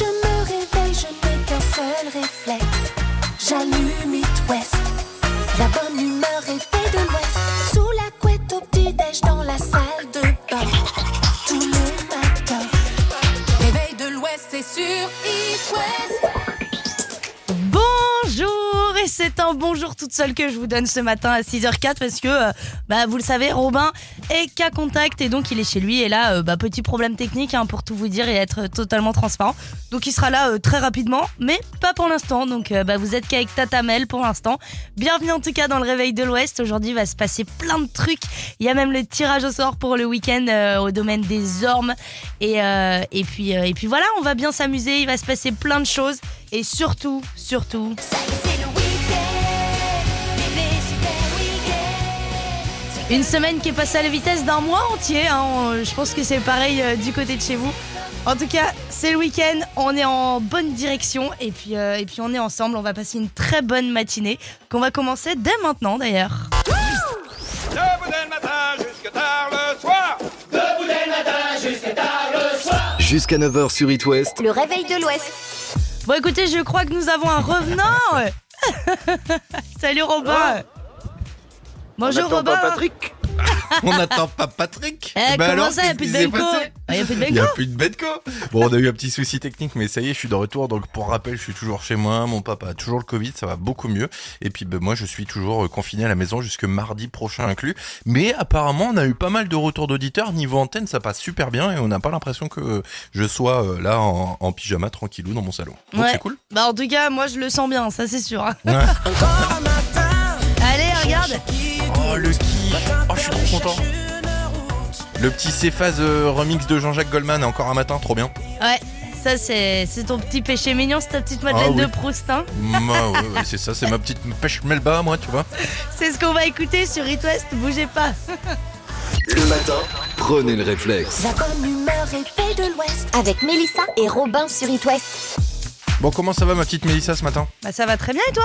je toute seule que je vous donne ce matin à 6h04 parce que euh, bah, vous le savez Robin est qu'à contact et donc il est chez lui. Et là euh, bah, petit problème technique hein, pour tout vous dire et être totalement transparent. Donc il sera là euh, très rapidement mais pas pour l'instant. Donc bah, vous êtes qu'avec Tata Mel pour l'instant. Bienvenue en tout cas dans le réveil de l'Ouest. Aujourd'hui va se passer plein de trucs. Il y a même le tirage au sort pour le week-end au domaine des ormes. Et, et, puis, et puis voilà on va bien s'amuser. Il va se passer plein de choses. Et surtout surtout Une semaine qui est passée à la vitesse d'un mois entier. hein. Je pense que c'est pareil euh, du côté de chez vous. En tout cas, c'est le week-end. On est en bonne direction et puis, euh, et puis on est ensemble. On va passer une très bonne matinée qu'on va commencer dès maintenant d'ailleurs. Debout dès le matin jusque tard le soir. Jusqu'à 9h sur It West, Le réveil de l'Ouest. Bon, écoutez, je crois que nous avons un revenant. Salut Robin. Bonjour On attend Robin. pas Patrick On n'attend pas Patrick Eh, Bah comment alors, ça, il n'y a qu'est-ce plus de Benko Il n'y a plus de Il a Benko plus de Betco Bon, on a eu un petit souci technique, mais ça y est, je suis de retour. Donc, pour rappel, je suis toujours chez moi. Mon papa a toujours le Covid, ça va beaucoup mieux. Et puis, ben, moi, je suis toujours euh, confiné à la maison jusque mardi prochain inclus. Mais apparemment, on a eu pas mal de retours d'auditeurs. Niveau antenne, ça passe super bien et on n'a pas l'impression que je sois euh, là en, en pyjama tranquillou dans mon salon. Donc, Ouais. c'est cool. Bah en tout cas, moi je le sens bien, ça c'est sûr. hein. Ouais. Oh, le qui Oh, je suis trop content. Le petit Céphase euh, remix de Jean-Jacques Goldman, encore un matin, trop bien. Ouais, ça c'est c'est ton petit péché mignon, c'est ta petite Madeleine Ah oui. de Proust. hein. Moi, ouais, ouais, c'est ça, c'est ma petite pêche melba, moi, tu vois. C'est ce qu'on va écouter sur It West, bougez pas. le matin, prenez le réflexe. La bonne humeur est faite de l'Ouest. Avec Mélissa et Robin sur It West. Bon, comment ça va, ma petite Mélissa, ce matin? Bah ça va très bien et toi?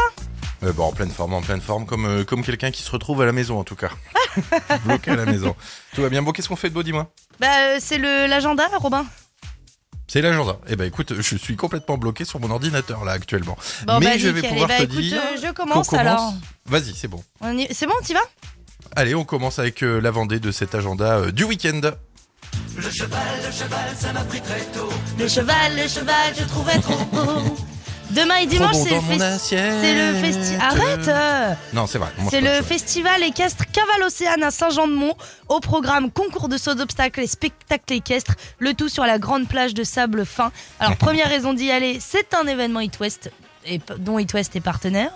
Euh, Bon, en pleine forme, en pleine forme, comme, euh, comme quelqu'un qui se retrouve à la maison, en tout cas. Bloqué à la maison. Tout va bien. Bon, qu'est-ce qu'on fait de beau, dis-moi? Bah euh, c'est le l'agenda, Robin. C'est l'agenda. Eh ben, écoute, je suis complètement bloqué sur mon ordinateur, là, actuellement. Bon Mais bah je vais nickel. pouvoir Eh bah, te écoute, dire euh, je qu'on commence, alors. Vas-y, c'est bon. On y- C'est bon, t'y vas Allez, on commence avec euh, la vendée de cet agenda euh, du week-end. Le cheval, le cheval, je trouvais trop beau. Demain et dimanche, bon c'est le, festival. Arrête euh. Non, c'est vrai. le festival équestre Caval Océane à Saint-Jean-de-Mont. Au programme concours de saut d'obstacles et spectacles équestres. Le tout sur la grande plage de sable fin. Alors, première raison d'y aller, c'est un événement It West et, dont It West est partenaire.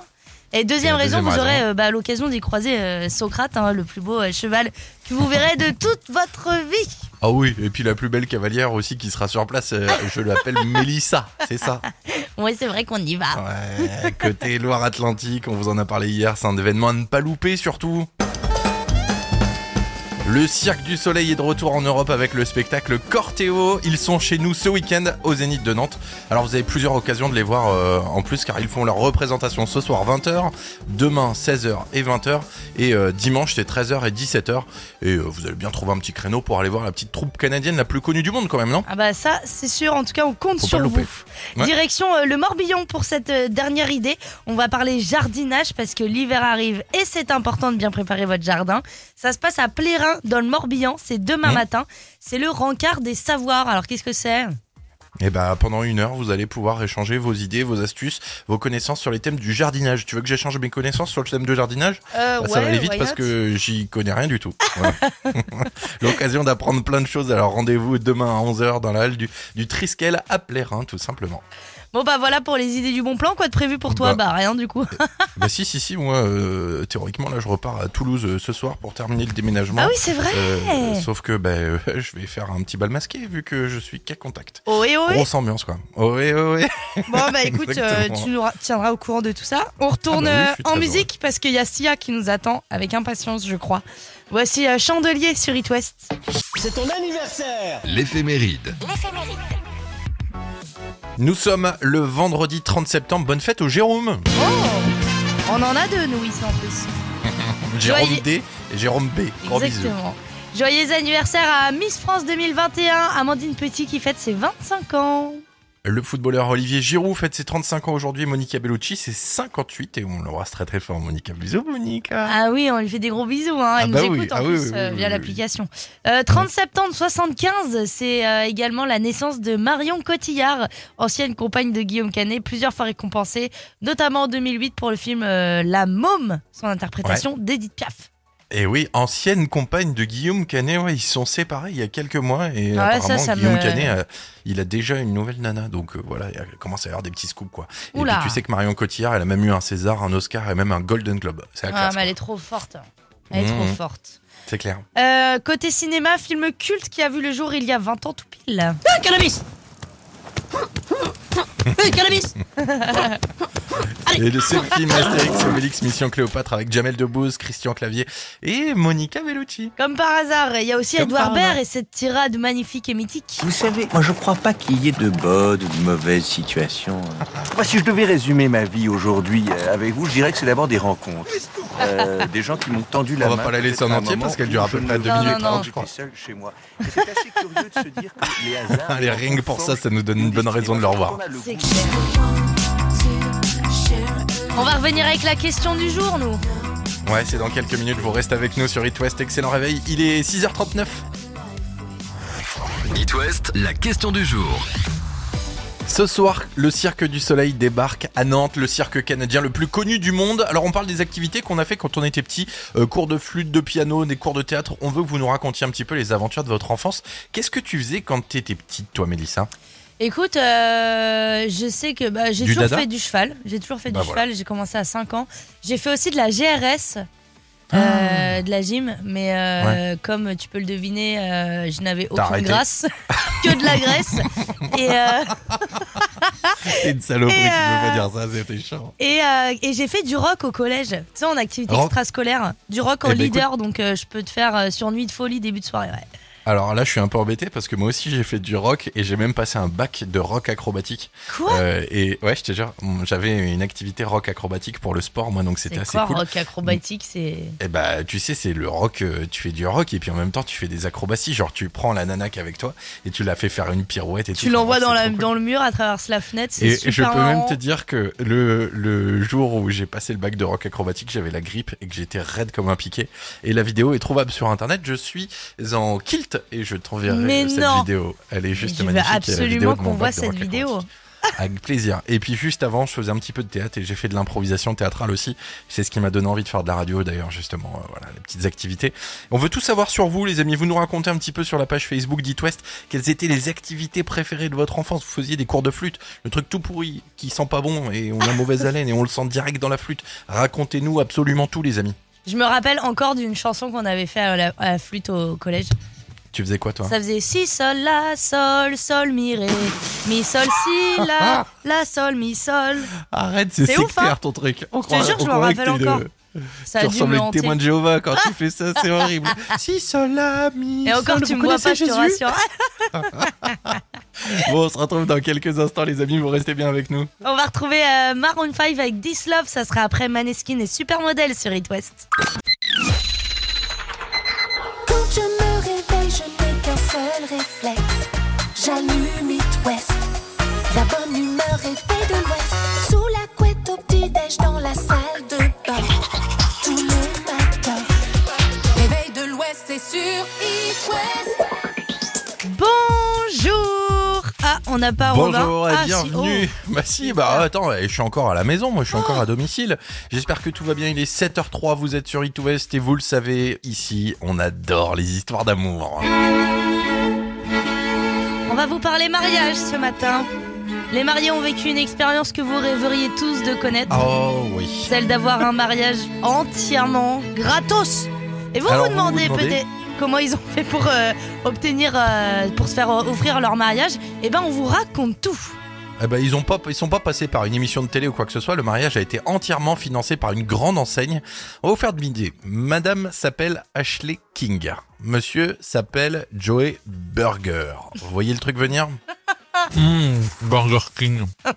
Et deuxième Et raison, deuxième vous aurez euh, bah, l'occasion d'y croiser euh, Socrate, hein, le plus beau euh, cheval que vous verrez de toute votre vie. Ah oui, et puis la plus belle cavalière aussi qui sera sur place, euh, je l'appelle Mélissa, c'est ça? Oui, c'est vrai qu'on y va. Ouais, côté Loire-Atlantique, on vous en a parlé hier, c'est un événement à ne pas louper surtout. Le Cirque du Soleil est de retour en Europe avec le spectacle Cortéo. Ils sont chez nous ce week-end au Zénith de Nantes. Alors vous avez plusieurs occasions de les voir euh, en plus car ils font leur représentation ce soir 20h, demain 16h et 20h et euh, dimanche c'est 13h et 17h. Et euh, vous allez bien trouver un petit créneau pour aller voir la petite troupe canadienne la plus connue du monde quand même, non? Ah bah ça, c'est sûr. En tout cas, on compte Faut sur vous. Ouais. Direction le Morbihan pour cette dernière idée. On va parler jardinage parce que l'hiver arrive et c'est important de bien préparer votre jardin. Ça se passe à Plérin dans le Morbihan. C'est demain Mmh. matin. C'est le rencard des savoirs. Alors qu'est-ce que c'est Et bah pendant une heure, vous allez pouvoir échanger vos idées, vos astuces, vos connaissances sur les thèmes du jardinage. Tu veux que j'échange mes connaissances sur le thème de jardinage euh, Bah, Ça va aller vite parce que j'y connais rien du tout. L'occasion d'apprendre plein de choses. Alors rendez-vous demain à 11h dans la halle du, du Triskel à Plérin, tout simplement. Bon bah voilà pour les idées du bon plan. Quoi de prévu pour toi Bah. Bah rien du coup. bah si, si, si, moi, euh, théoriquement, là, je repars à Toulouse euh, ce soir pour terminer le déménagement. ah oui c'est vrai. Euh, sauf que bah, euh, je vais faire un petit bal masqué vu que je suis qu'à contact. Oh et oh et. Grosse ambiance quoi. Oh oui, oh oui. Bon bah écoute, euh, tu nous ra- tiendras au courant de tout ça. On retourne Ah bah oui, en musique parce qu'il y a Sia qui nous attend avec impatience, je crois. Voici euh, Chandelier sur It West. C'est ton anniversaire L'éphéméride. Nous sommes le vendredi 30 septembre. Bonne fête au Jérôme. Oh On en a deux nous ici en plus. Jérôme Joyeux- D et Jérôme B. Gros bisous. Exactement. Joyeux anniversaire à Miss France 2021, Amandine Petit qui fête ses 25 ans. Le footballeur Olivier Giroud fête ses 35 ans aujourd'hui. Monica Bellucci, c'est 58 et on l'embrasse très très fort. Monica, bisous Monica. Ah oui, on lui fait des gros bisous. Hein. Elle Ah nous bah écoute oui, en ah plus oui, euh, via l'application. Euh, 30 septembre 75, c'est euh, également la naissance de Marion Cotillard, ancienne compagne de Guillaume Canet, plusieurs fois récompensée, notamment en 2008 pour le film euh, La Môme, son interprétation d'Edith Piaf. Et oui, ancienne compagne de Guillaume Canet, ouais, ils se sont séparés il y a quelques mois et Ouais, apparemment ça, ça Guillaume me- Canet, euh, il a déjà une nouvelle nana, donc euh, voilà, il commence à y avoir des petits scoops quoi. Et Oula. puis tu sais que Marion Cotillard, elle a même eu un César, un Oscar et même un Golden Globe. C'est la Ah, classe, mais elle est trop forte. Elle est Mmh. trop forte. c'est clair. Euh, côté cinéma, film culte qui a vu le jour il y a 20 ans tout pile. Cannabis Hey, cannabis Et le seul film Astérix et Obélix Mission Cléopâtre avec Jamel Debbouze, Christian Clavier et Monica Bellucci. Comme par hasard, il y a aussi Comme Edouard Baird et cette tirade magnifique et mythique. Vous savez, moi je crois pas qu'il y ait de bonnes ou de mauvaises situations. Moi, si je devais résumer ma vie aujourd'hui euh, avec vous, je dirais que c'est d'abord des rencontres. Euh, des gens qui m'ont tendu la On va main. pas la laisser en entier parce qu'elle dure à peu près ne deux Non, minutes non, non. trente, je crois. Seul chez moi. C'est assez curieux de se dire que les hasards. Allez, rien que pour ça, ça nous donne une bonne raison de le revoir. On va revenir avec la question du jour, nous. Ouais, c'est dans quelques minutes, vous restez avec nous sur It West. Excellent réveil, il est 6h39. It West, la question du jour. Ce soir, le Cirque du Soleil débarque à Nantes, le cirque canadien le plus connu du monde. Alors on parle des activités qu'on a fait quand on était petit, euh, cours de flûte, de piano, des cours de théâtre. On veut que vous nous racontiez un petit peu les aventures de votre enfance. Qu'est-ce que tu faisais quand t'étais petite, toi, Mélissa? Écoute, euh, je sais que bah, j'ai Du toujours dada fait du cheval. J'ai toujours fait Bah du voilà. cheval. J'ai commencé à 5 ans. J'ai fait aussi de la GRS. Ah. euh, de la gym, mais euh, comme tu peux le deviner, euh, je n'avais aucune arrêté. grâce, que de la graisse. et euh, T'es une saloperie, Et, tu peux pas dire ça, c'était chiant. et, euh, et j'ai fait du rock au collège, tu sais, en activité Rock extrascolaire. Du rock en Eh ben, leader, donc euh, je peux te faire euh, sur nuit de folie, début de soirée. Ouais. Alors là, je suis un peu embêté parce que moi aussi j'ai fait du rock et j'ai même passé un bac de rock acrobatique. Quoi Euh, et ouais, je te jure, j'avais une activité rock acrobatique pour le sport, moi, donc c'était C'est assez quoi, cool. rock acrobatique C'est. Et bah, tu sais, c'est le rock, euh, tu fais du rock et puis en même temps tu fais des acrobaties. Genre, tu prends la nana qui est avec toi et tu la fais faire une pirouette et. Tu l'envoies dans, la, cool. dans le mur à travers la fenêtre, c'est Et super je peux même te dire que le, le jour où j'ai passé le bac de rock acrobatique, j'avais la grippe et que j'étais raide comme un piqué. Et la vidéo est trouvable sur internet. Je suis en kilt et je t'enverrai cette non. vidéo. Elle est juste je veux magnifique. vidéo absolument qu'on voit cette vidéo. Avec plaisir. Et puis juste avant, je faisais un petit peu de théâtre et j'ai fait de l'improvisation théâtrale aussi. C'est ce qui m'a donné envie de faire de la radio d'ailleurs, justement. Euh, Voilà, les petites activités. On veut tout savoir sur vous, les amis. Vous nous racontez un petit peu sur la page Facebook d'It West quelles étaient les activités préférées de votre enfance? Vous faisiez des cours de flûte, le truc tout pourri qui sent pas bon et on a mauvaise haleine et on le sent direct dans la flûte. Racontez-nous absolument tout, les amis. Je me rappelle encore d'une chanson qu'on avait fait à la, à la flûte au collège. Tu faisais quoi, toi Ça faisait si, sol, la, sol, sol, mi, ré, mi, sol, si, la, la, sol, mi, sol. Arrête, c'est ouf, sectaire hein ton truc. On te jure, je m'en rappelle encore. Ça tu ressembles me à une hanter. témoin de Jéhovah quand tu fais ça, c'est horrible. si, cela, mi, Et encore, sol, tu me vois pas, connaissez je te Jésus rassure. Bon, on se retrouve dans quelques instants, les amis. Vous restez bien avec nous. On va retrouver euh, Maroon 5 avec This Love. Ça sera après Maneskin et Supermodel sur It West. Réflexe. J'allume It West. La bonne humeur est faite de l'Ouest. Sous la couette au petit-déj dans la salle de bain. Tous les matins. Réveil de l'Ouest, c'est sur It West. Bonjour Ah, on n'a pas Robin. Bonjour et Ah, si, bienvenue. oh. Bah si, bah attends, je suis encore à la maison, moi je suis encore à domicile. J'espère que tout va bien. Il est 7h03, vous êtes sur It West et vous le savez, ici on adore les histoires d'amour. On va vous parler mariage ce matin. Les mariés ont vécu une expérience que vous rêveriez tous de connaître. Oh oui. Celle d'avoir un mariage entièrement gratos. Et vous Alors, vous vous demandez vous demandez peut-être comment ils ont fait pour euh, obtenir, euh, pour se faire euh, offrir leur mariage. Eh ben, on vous raconte tout. Eh ben, ils ont pas, ils sont pas passés par une émission de télé ou quoi que ce soit. Le mariage a été entièrement financé par une grande enseigne. On va vous faire deviner. Madame s'appelle Ashley King. Monsieur s'appelle Joey Burger. Vous voyez le truc venir? Mmh, Burger King.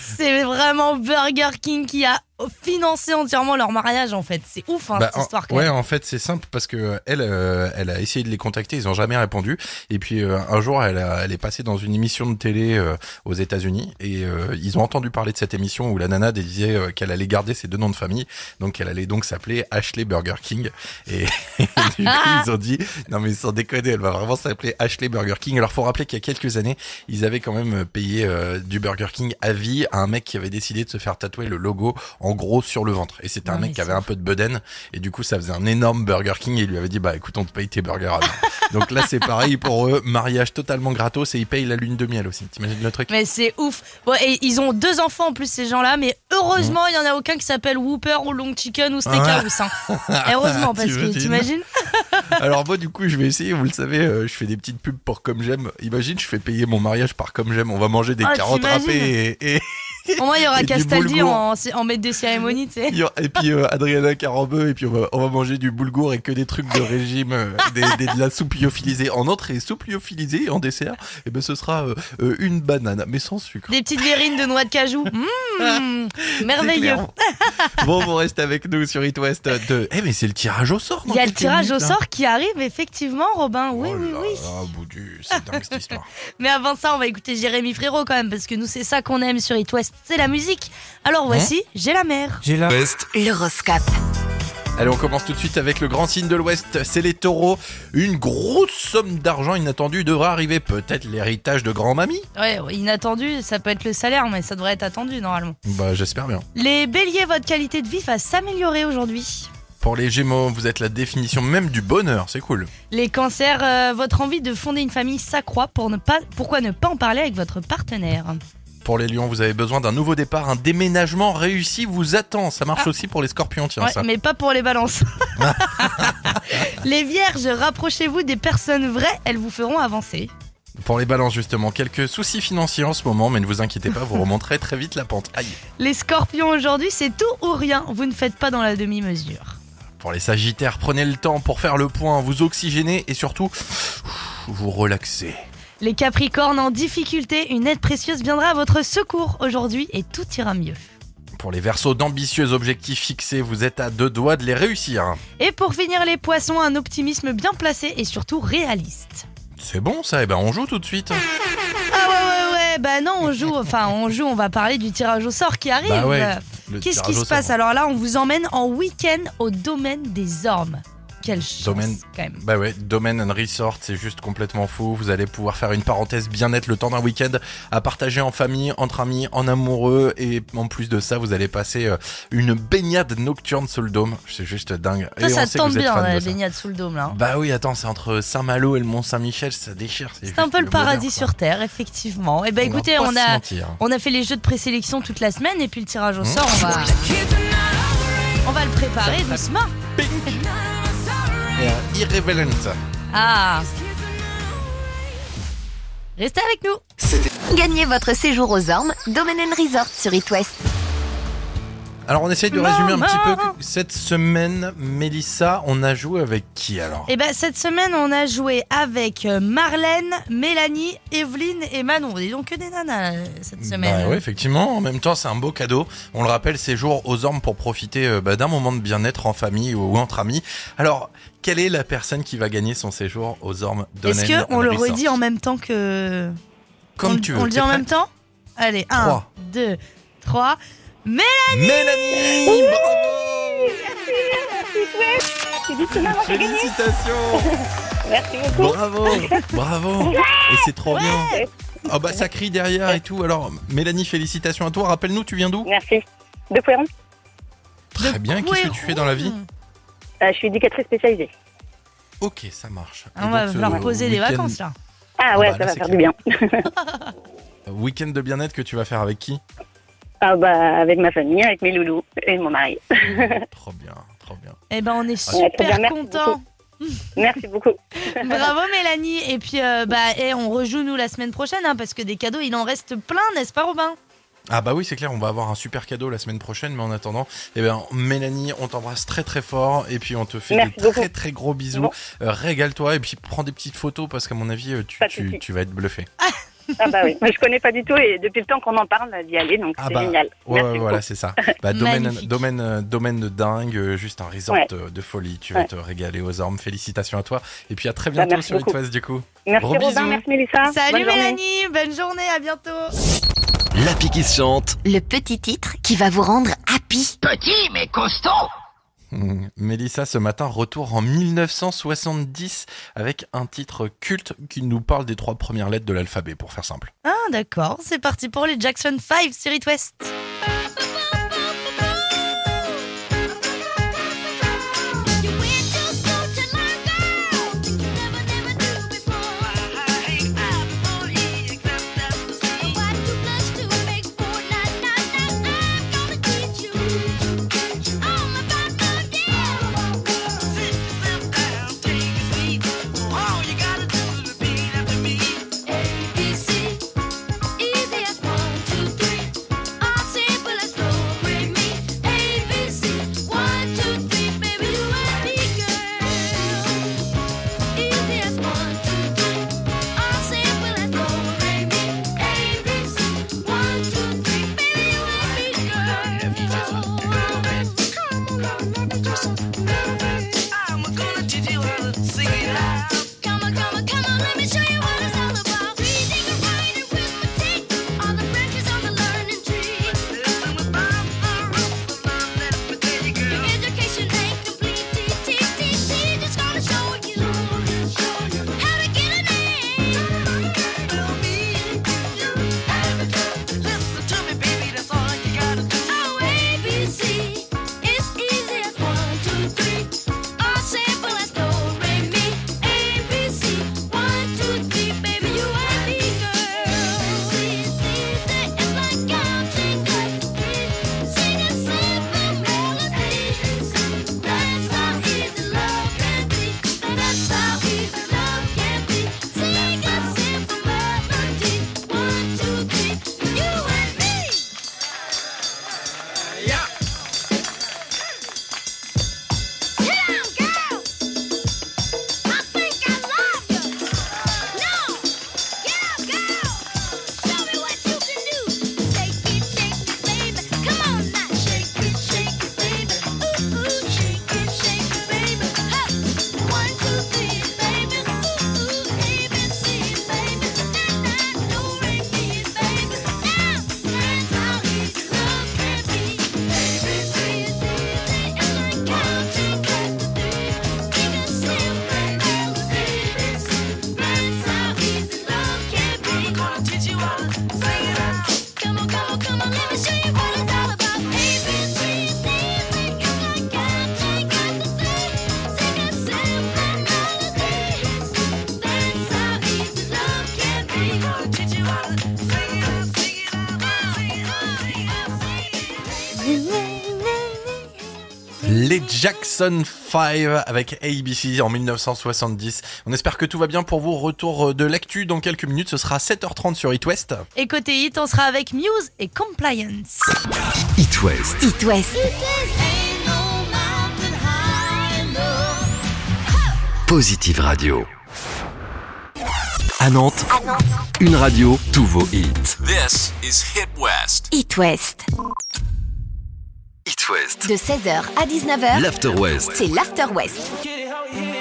C'est vraiment Burger King qui a financer entièrement leur mariage en fait. C'est ouf hein, Bah, cette en- histoire quand ouais, en fait, c'est simple parce que elle, euh, elle a essayé de les contacter, ils ont jamais répondu. Et puis euh, un jour, elle, a- elle est passée dans une émission de télé euh, aux États-Unis et euh, ils ont entendu parler de cette émission où la nana disait euh, qu'elle allait garder ses deux noms de famille, donc elle allait donc s'appeler Ashley Burger King. Et, du coup, ils ont dit non mais sans déconner, elle va vraiment s'appeler Ashley Burger King. Alors faut rappeler qu'il y a quelques années, ils avaient quand même payé euh, du Burger King à vie à un mec qui avait décidé de se faire tatouer le logo en gros sur le ventre. Et c'était un mec qui avait un peu de bedaine et du coup ça faisait un énorme Burger King et il lui avait dit bah écoute on te paye tes burgers à. Donc là c'est pareil pour eux, mariage totalement gratos et ils payent la lune de miel aussi. T'imagines le truc Mais c'est ouf. Bon, et ils ont deux enfants en plus ces gens-là, mais heureusement il y en a aucun qui s'appelle Whooper ou Long Chicken ou Steakhouse. Hein. Heureusement parce que T'imagines Alors moi du coup je vais essayer, vous le savez, euh, je fais des petites pubs pour Comme J'aime. Imagine je fais payer mon mariage par Comme J'aime, on va manger des Ah, carottes râpées et, et, Au moins il y aura Castaldi en, en maître des cérémonies, tu sais. et puis euh, Adriana Carambeu et puis on va, on va manger du boulgour et que des trucs de régime, euh, des, des- de la soupe lyophilisée en entrée, soupe lyophilisée en dessert, et ben ce sera euh, une banane mais sans sucre. Des petites verrines de noix de cajou. Mmh, merveilleux. bon, vous restez avec nous sur It West de. Eh mais c'est le tirage au sort. Il y a le tirage au minutes, sort qui arrive effectivement, Robin. Oui, Oh oui, là oui. Boudu, c'est dingue cette histoire. Mais avant ça, on va écouter Jérémy Frérot quand même, parce que nous, c'est ça qu'on aime sur It West, c'est la musique. Alors voici, j'ai la mer. J'ai la L'horoscope. Allez, on commence tout de suite avec le grand signe de l'Ouest, c'est les taureaux. Une grosse somme d'argent inattendue devra arriver, peut-être l'héritage de grand-mamie Ouais, ouais, inattendu, ça peut être le salaire, mais ça devrait être attendu normalement. Bah, j'espère bien. Les béliers, votre qualité de vie va s'améliorer aujourd'hui. Pour les gémeaux, vous êtes la définition même du bonheur, c'est cool. Les cancers, euh, votre envie de fonder une famille s'accroît. Pour ne pas, pourquoi ne pas en parler avec votre partenaire? Pour les lions, vous avez besoin d'un nouveau départ, un déménagement réussi vous attend. Ça marche aussi pour les scorpions, tiens, Ouais, ça. mais pas pour les balances. les vierges, rapprochez-vous des personnes vraies, elles vous feront avancer. Pour les balances, justement, quelques soucis financiers en ce moment, mais ne vous inquiétez pas, vous remonterez très vite la pente. Aïe. Les scorpions, aujourd'hui, c'est tout ou rien. Vous ne faites pas dans la demi-mesure. Pour les sagittaires, prenez le temps pour faire le point, vous oxygénez et surtout, vous relaxez. Les capricornes en difficulté, une aide précieuse viendra à votre secours aujourd'hui et tout ira mieux. Pour les versos d'ambitieux objectifs fixés, vous êtes à deux doigts de les réussir. Et pour finir les poissons, un optimisme bien placé et surtout réaliste. C'est bon ça, et ben on joue tout de suite. Ah ouais ouais ouais, bah non on joue, enfin on joue, on va parler du tirage au sort qui arrive. Bah ouais, Qu'est-ce qui se passe. Alors là? On vous emmène en week-end au domaine des ormes. Quelle chance Domaine- quand même. Bah ouais, Domain and Resort, c'est juste complètement fou. Vous allez pouvoir faire une parenthèse bien-être le temps d'un week-end à partager en famille, entre amis, en amoureux. Et en plus de ça, vous allez passer euh, une baignade nocturne sous le dôme. C'est juste dingue. Ça, et ça on sait que tente vous êtes bien fan la ça. baignade sous le dôme là. hein. Bah oui, attends, c'est entre Saint-Malo et le Mont-Saint-Michel, ça déchire. C'est un peu le paradis sur terre, effectivement. Et ben écoutez, on a, on a fait les jeux de présélection toute la semaine et puis le tirage au Mmh. sort, on va, on va le préparer doucement. Irreverent. Ah Restez avec nous. Gagnez votre séjour aux ormes, Domaine Resort sur It West. Alors on essaye de résumer un petit peu cette semaine, Mélissa, on a joué avec qui alors? Et ben cette semaine, on a joué avec euh, Marlène, Mélanie, Evelyne et Manon. Dis donc que des nanas euh, cette semaine. Bah ouais, effectivement. En même temps, c'est un beau cadeau. On le rappelle, séjour aux ormes pour profiter euh, bah, d'un moment de bien-être en famille ou entre amis. Alors, quelle est la personne qui va gagner son séjour aux ormes Est-ce qu'on le Resort redit en même temps que. Comme on, tu veux. On le dit en même temps? Allez, 1, Trois. 2, 3. Mélanie Bravo Félicitations Merci beaucoup. Bravo Bravo Et c'est trop bien Ah bah ça crie derrière et tout. Alors, Mélanie, félicitations à toi. Rappelle-nous, tu viens d'où? Merci. De Pouéron Très bien. Qu'est-ce que tu fais dans la vie? Euh, Je suis éducatrice spécialisée. Ok, ça marche. Et On va donc, leur euh, poser des vacances là. Ah ouais, bah, ça là, va faire clair. du bien. Week-end de bien-être que tu vas faire avec qui? Ah bah avec ma famille, avec mes loulous et mon mari. Trop bien, trop bien. Eh ben on est super contents. Merci beaucoup. Bravo Mélanie. Et puis euh, bah et on rejoue nous la semaine prochaine hein, parce que des cadeaux il en reste plein, n'est-ce pas Robin? Ah bah oui, c'est clair, on va avoir un super cadeau la semaine prochaine, mais en attendant, eh ben Mélanie, on t'embrasse très très fort et puis on te fait Merci des beaucoup. très très gros bisous. Bon. Euh, Régale-toi et puis prends des petites photos parce qu'à mon avis, euh, tu, tu, tu vas être bluffé. Ah bah oui, moi je connais pas du tout et depuis le temps qu'on en parle d'y aller, donc Ah c'est bah, génial. Ouais, Merci ouais, beaucoup. voilà, c'est ça. Bah, domaine, domaine, euh, domaine de dingue, euh, juste un resort Ouais. de, folie. Tu vas Ouais. te régaler aux ormes. Félicitations à toi. Et puis à très Bah, bientôt sur It beaucoup. West, du coup. Merci Gros Robin, bisous. merci Mélissa. Salut Bonne journée. Mélanie, bonne journée, à bientôt. L'appli qui se chante. Le petit titre qui va vous rendre happy. Hmm. Mélissa, ce matin, retour en 1970 avec un titre culte qui nous parle des trois premières lettres de l'alphabet, pour faire simple. Ah d'accord, c'est parti pour les Jackson 5 sur West. Jackson 5 avec ABC en 1970. On espère que tout va bien pour vous. Retour de l'actu dans quelques minutes. Ce sera 7h30 sur It West. Et côté hit, on sera avec Muse et Compliance. It West. It West. Positive Radio. À Nantes, une radio, tous vos hits. This is Hit West. It West. It West. De 16h à 19h, L'After West. c'est l'After West.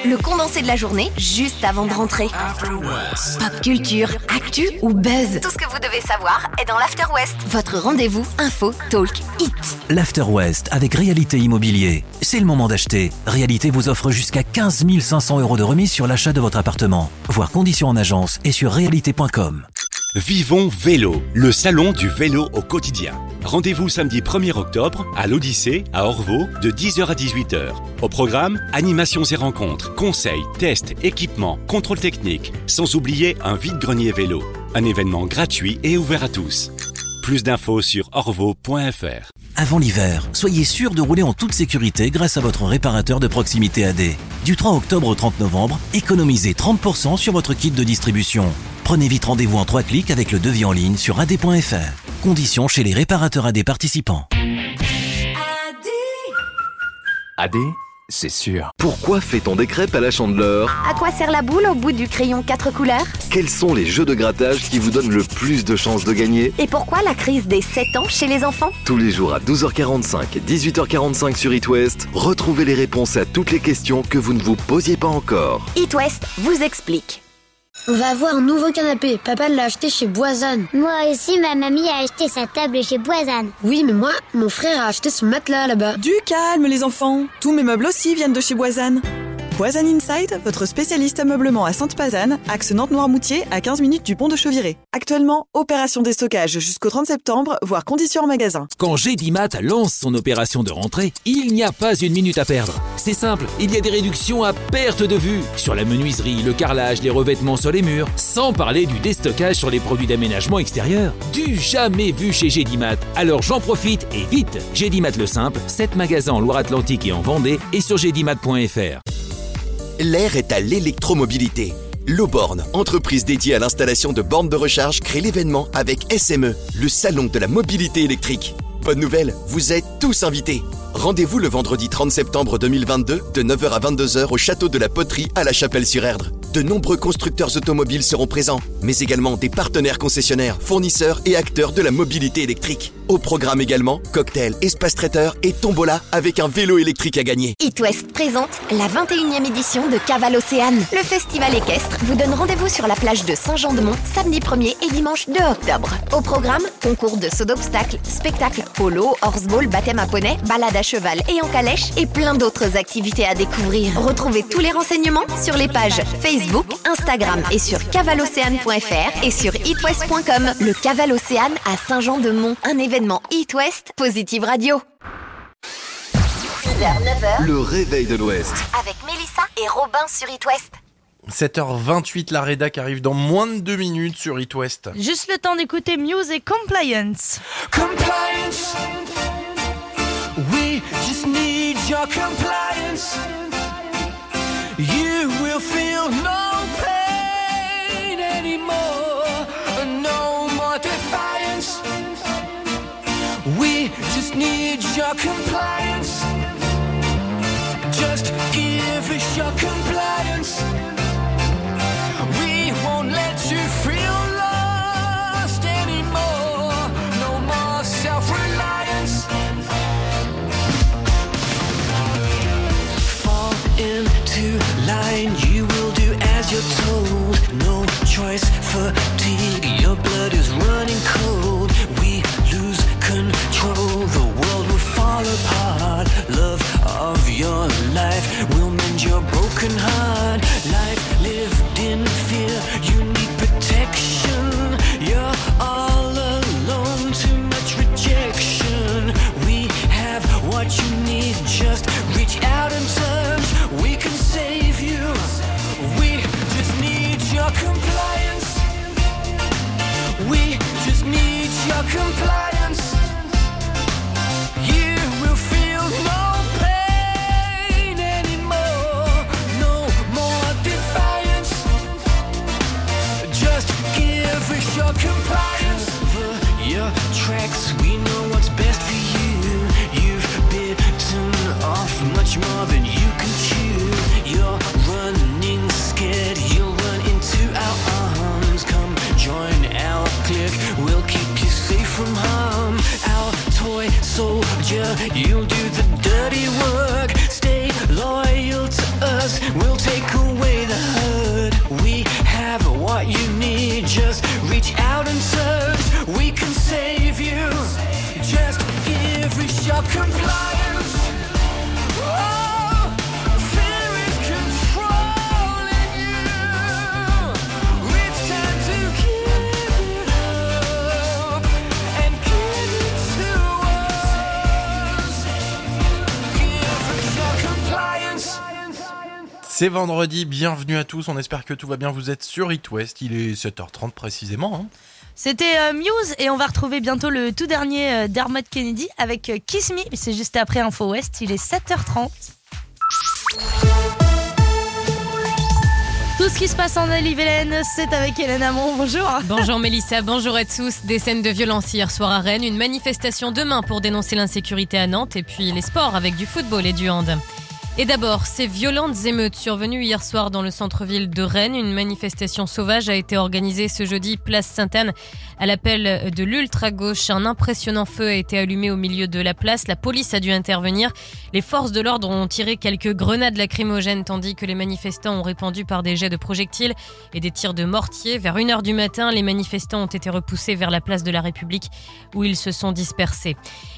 Le condensé de la journée juste avant de rentrer. Pop culture, actu ou buzz. Tout ce que vous devez savoir est dans l'After West. Votre rendez-vous info, talk, hit. L'After West avec Réalité Immobilier. C'est le moment d'acheter. Réalité vous offre jusqu'à 15 500 euros de remise sur l'achat de votre appartement. Voir conditions en agence et sur réalité.com. Vivons Vélo, le salon du vélo au quotidien. Rendez-vous samedi 1er octobre à l'Odyssée, à Orvaux, de 10h à 18h. Au programme, animations et rencontres, conseils, tests, équipements, contrôle technique, sans oublier un vide-grenier vélo. Un événement gratuit et ouvert à tous. Plus d'infos sur orvaux.fr. Avant l'hiver, soyez sûr de rouler en toute sécurité grâce à votre réparateur de proximité AD. Du 3 octobre au 30 novembre, économisez 30% sur votre kit de distribution. Prenez vite rendez-vous en 3 clics avec le devis en ligne sur ad.fr. Conditions chez les réparateurs AD participants. AD, c'est sûr. Pourquoi fait-on des crêpes à la chandeleur À quoi sert la boule au bout du crayon quatre couleurs Quels sont les jeux de grattage qui vous donnent le plus de chances de gagner Et pourquoi la crise des 7 ans chez les enfants Tous les jours à 12h45 et 18h45 sur It West, retrouvez les réponses à toutes les questions que vous ne vous posiez pas encore. It West vous explique. On va avoir un nouveau canapé. Papa l'a acheté chez Boisanne. Moi aussi, ma mamie a acheté sa table chez Boisanne. Oui, mais moi, mon frère a acheté son matelas là-bas. Du calme, les enfants. Tous mes meubles aussi viennent de chez Boisanne. Boisanne Inside, votre spécialiste ameublement à Sainte-Pazanne, axe Nantes-Noirmoutier, à 15 minutes du pont de Chauviré. Actuellement, opération déstockage jusqu'au 30 septembre, voire conditions en magasin. Quand Gédimat lance son opération de rentrée, il n'y a pas une minute à perdre. C'est simple, il y a des réductions à perte de vue sur la menuiserie, le carrelage, les revêtements sur les murs, sans parler du déstockage sur les produits d'aménagement extérieur. Du jamais vu chez Gédimat. Alors j'en profite et vite Gédimat le simple, 7 magasins en Loire-Atlantique et en Vendée et sur gédimat.fr. L'air est à l'électromobilité. Loborn, entreprise dédiée à l'installation de bornes de recharge, crée l'événement avec SME, le salon de la mobilité électrique. Bonne nouvelle, vous êtes tous invités. Rendez-vous le vendredi 30 septembre 2022 de 9h à 22h au château de la Poterie à la Chapelle-sur-Erdre. De nombreux constructeurs automobiles seront présents, mais également des partenaires concessionnaires, fournisseurs et acteurs de la mobilité électrique. Au programme également, cocktail, espace traiteur et tombola avec un vélo électrique à gagner. It West présente la 21e édition de Caval Océane. Le festival équestre vous donne rendez-vous sur la plage de Saint-Jean-de-Mont samedi 1er et dimanche 2 octobre. Au programme, concours de saut d'obstacles, spectacles, polo, horseball, baptême à poney, balade à cheval et en calèche et plein d'autres activités à découvrir. Retrouvez tous les renseignements sur les pages Facebook, Instagram et sur cavalocéane.fr et sur itwest.com. Le Caval Océane à Saint-Jean-de-Mont, un événement It West Positive Radio. 6h, 9h. Le réveil de l'Ouest. Avec Mélissa et Robin sur It West. 7h28, la rédac arrive dans moins de 2 minutes sur It West. Juste le temps d'écouter Muse et Compliance. Compliance. Just need your compliance. You will feel no pain anymore. No more defiance. We just need your compliance. Just give us your compliance. You're told. No choice, fatigue, more defiance. Just give us your compliance. Your tracks, we know what's best for you. You've been turned off much more than You do C'est vendredi, bienvenue à tous, on espère que tout va bien, vous êtes sur It West, il est 7h30 précisément. hein. C'était euh, Muse et on va retrouver bientôt le tout dernier euh, Dermot Kennedy avec euh, Kiss Me. C'est juste après Info West, il est 7h30. Tout ce qui se passe en Ille-et-Vilaine, c'est avec Hélène Amon. Bonjour. Bonjour Mélissa, bonjour à tous. Des scènes de violence hier soir à Rennes, une manifestation demain pour dénoncer l'insécurité à Nantes et puis les sports avec du football et du hand. Et d'abord, ces violentes émeutes survenues hier soir dans le centre-ville de Rennes. Une manifestation sauvage a été organisée ce jeudi place Sainte-Anne à l'appel de l'ultra-gauche. Un impressionnant feu a été allumé au milieu de la place. La police a dû intervenir. Les forces de l'ordre ont tiré quelques grenades lacrymogènes tandis que les manifestants ont répandu par des jets de projectiles et des tirs de mortier. Vers 1h du matin, les manifestants ont été repoussés vers la place de la République où ils se sont dispersés.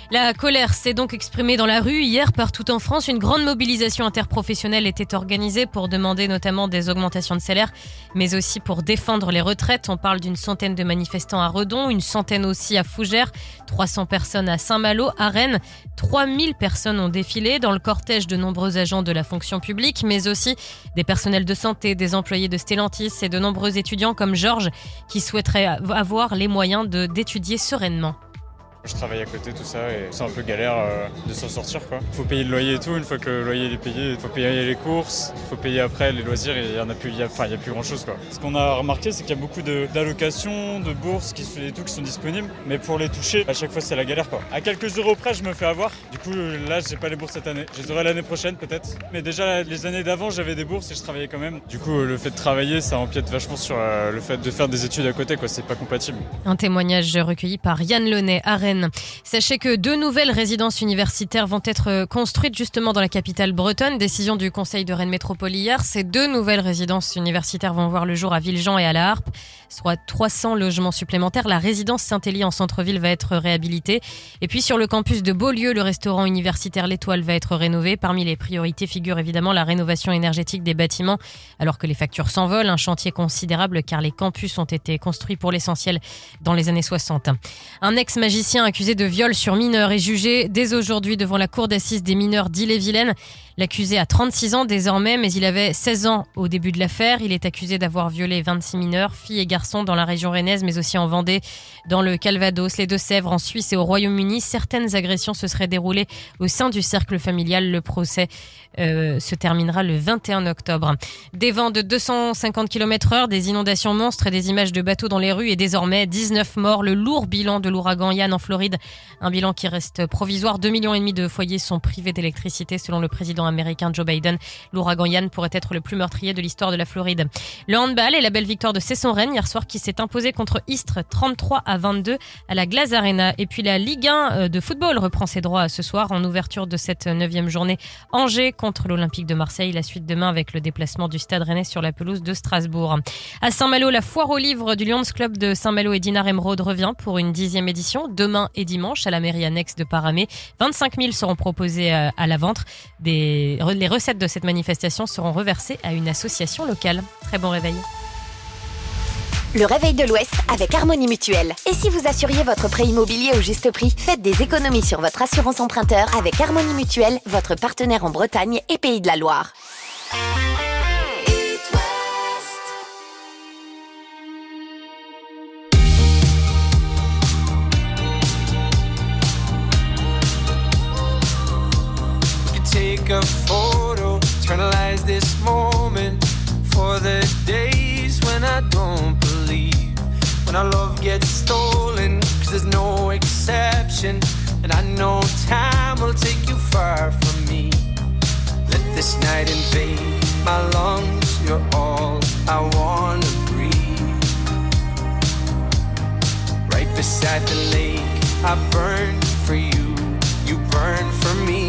La colère s'est donc exprimée dans la rue. Hier, partout en France, une grande mobilisation interprofessionnelle était organisée pour demander notamment des augmentations de salaire, mais aussi pour défendre les retraites. On parle d'une centaine de manifestants à Redon, une centaine aussi à Fougères, 300 personnes à Saint-Malo, à Rennes. 3000 personnes ont défilé dans le cortège de nombreux agents de la fonction publique, mais aussi des personnels de santé, des employés de Stellantis et de nombreux étudiants comme Georges qui souhaiteraient avoir les moyens d'étudier sereinement. Je travaille à côté, tout ça, et c'est un peu galère euh, de s'en sortir quoi. Faut payer le loyer et tout, une fois que le loyer est payé, faut payer les courses, faut payer après les loisirs et il y en a plus, enfin, il y a plus grand chose quoi. Ce qu'on a remarqué, c'est qu'il y a beaucoup de- d'allocations, de, bourses qui, et tout qui sont disponibles, mais pour les toucher, à chaque fois c'est la galère quoi. À quelques euros près, je me fais avoir. Du coup, là, j'ai pas les bourses cette année. Je les aurai l'année prochaine peut-être. Mais déjà, les années d'avant, j'avais des bourses et je travaillais quand même. Du coup, le fait de travailler, ça empiète vachement sur euh, le fait de faire des études à côté quoi. C'est pas compatible. Un témoignage recueilli par Yann Launay à Sachez que deux nouvelles résidences universitaires vont être construites justement dans la capitale bretonne. Décision du Conseil de Rennes Métropole hier. Ces deux nouvelles résidences universitaires vont voir le jour à Villejean et à la Harpe, soit 300 logements supplémentaires. La résidence Saint-Élie en centre-ville va être réhabilitée. Et puis sur le campus de Beaulieu, le restaurant universitaire L'Étoile va être rénové. Parmi les priorités figure évidemment la rénovation énergétique des bâtiments, alors que les factures s'envolent. Un chantier considérable car les campus ont été construits pour l'essentiel dans les années 60. Un ex-magicien accusé de viol sur mineur est jugé dès aujourd'hui devant la cour d'assises des mineurs d'Ille-et-Vilaine. L'accusé a 36 ans désormais, mais il avait 16 ans au début de l'affaire. Il est accusé d'avoir violé 26 mineurs, filles et garçons, dans la région rennaise, mais aussi en Vendée, dans le Calvados, les Deux-Sèvres, en Suisse et au Royaume-Uni. Certaines agressions se seraient déroulées au sein du cercle familial. Le procès euh, se terminera le 21 octobre. Des vents de 250 km heure, des inondations monstres et des images de bateaux dans les rues et désormais 19 morts. Le lourd bilan de l'ouragan Yann en Floride. Un bilan qui reste provisoire. 2 millions de foyers sont privés d'électricité selon le président américain Joe Biden. L'ouragan Yann pourrait être le plus meurtrier de l'histoire de la Floride. Le handball et la belle victoire de Cesson-Rennes hier soir qui s'est imposé contre Istres 33 à 22 à la Glace Arena. Et puis la Ligue 1 de football reprend ses droits ce soir en ouverture de cette neuvième journée. Angers contre l'Olympique de Marseille. La suite demain avec le déplacement du Stade Rennais sur la pelouse de Strasbourg. À Saint-Malo, la foire aux livres du Lions Club de Saint-Malo et Dinard Emeraude revient pour une dixième édition demain et dimanche à la mairie annexe de Paramé. 25 000 seront proposés euh, à la vente. Des, les recettes de cette manifestation seront reversées à une association locale. Très bon réveil. Le réveil de l'Ouest avec Harmonie Mutuelle. Et si vous assuriez votre prêt immobilier au juste prix, faites des économies sur votre assurance emprunteur avec Harmonie Mutuelle, votre partenaire en Bretagne et Pays de la Loire. Take a photo, eternalize this moment for the days when I don't believe. When our love gets stolen, cause there's no exception. And I know time will take you far from me. Let this night invade my lungs, you're all I wanna breathe. Right beside the lake, I burn for you, you burn for me.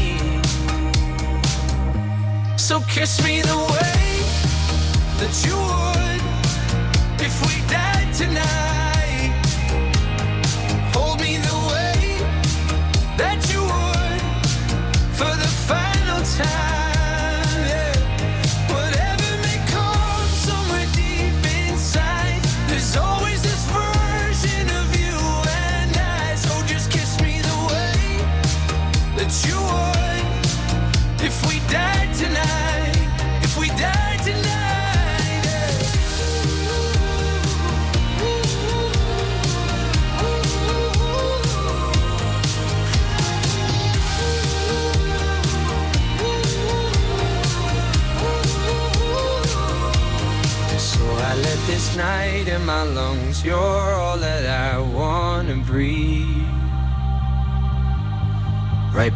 Kiss me the way that you would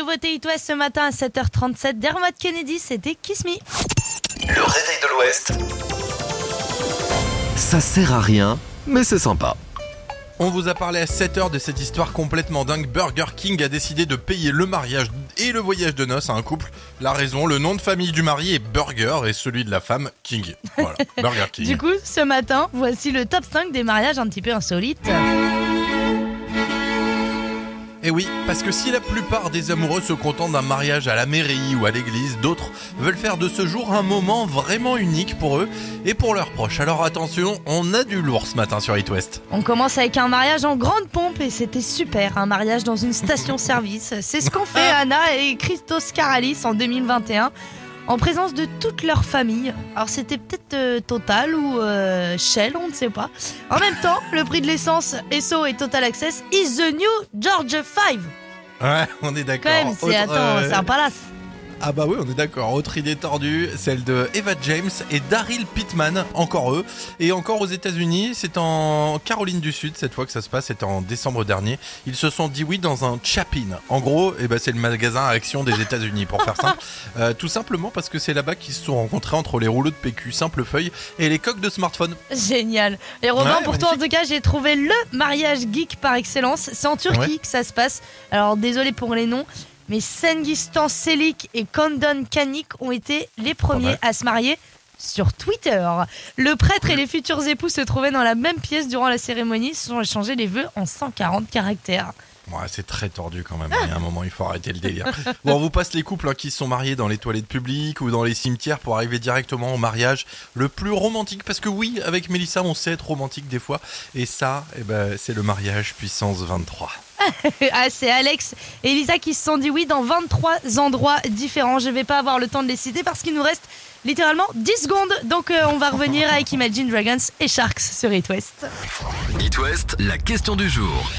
yeah. Une nouveauté It West ce matin à 7h37. Dermot Kennedy, c'était Kiss Me. Le réveil de l'Ouest. Ça sert à rien, mais c'est sympa. On vous a parlé à 7h de cette histoire complètement dingue. Burger King a décidé de payer le mariage et le voyage de noces à un couple. La raison, le nom de famille du mari est Burger et celui de la femme King. Voilà, Burger King. Du coup, ce matin, voici le top 5 des mariages un petit peu insolites. Et Eh oui, parce que si la plupart des amoureux se contentent d'un mariage à la mairie ou à l'église, d'autres veulent faire de ce jour un moment vraiment unique pour eux et pour leurs proches. Alors attention, on a du lourd ce matin sur It West. On commence avec un mariage en grande pompe et c'était super, un mariage dans une station-service. C'est ce qu'ont fait Anna et Christos Karalis en 2021 en présence de toute leur famille. Alors c'était peut-être euh, Total ou euh, Shell, on ne sait pas. En même temps, le prix de l'essence Esso et Total Access is the new Georgia 5. Ouais, on est Quand d'accord. même, c'est attends, euh, c'est un palace. Ah bah oui, on est d'accord. Autre idée tordue, celle de Eva James et Daryl Pittman, encore eux. Et encore aux États-Unis, c'est en Caroline du Sud cette fois que ça se passe, c'était en décembre dernier. Ils se sont dit oui dans un Chapin. En gros, eh ben, c'est le magasin à action des États-Unis pour faire simple. Euh, tout simplement parce que c'est là-bas qu'ils se sont rencontrés entre les rouleaux de PQ simple feuille et les coques de smartphone. Génial. Et Robin, Ouais, pour toi en tout cas, j'ai trouvé le mariage geek par excellence. C'est en Turquie Ouais. que ça se passe. Alors désolé pour les noms, mais Sengistan Selik et Kondon Kanik ont été les premiers à se marier sur Twitter. Le prêtre et les futurs époux se trouvaient dans la même pièce durant la cérémonie, se sont échangés les vœux en 140 caractères. Ouais, c'est très tordu quand même. Il y a un moment, il faut arrêter le délire. Bon, on vous passe les couples hein, qui se sont mariés dans les toilettes publiques ou dans les cimetières pour arriver directement au mariage le plus romantique. Parce que oui, avec Mélissa, on sait être romantique des fois. Et ça, eh ben, c'est le mariage puissance 23. ah, c'est Alex et Elisa qui se sont dit oui dans 23 endroits différents. Je vais pas avoir le temps de les citer parce qu'il nous reste littéralement 10 secondes. Donc euh, on va revenir avec Imagine Dragons et Sharks sur It West. It West, la question du jour.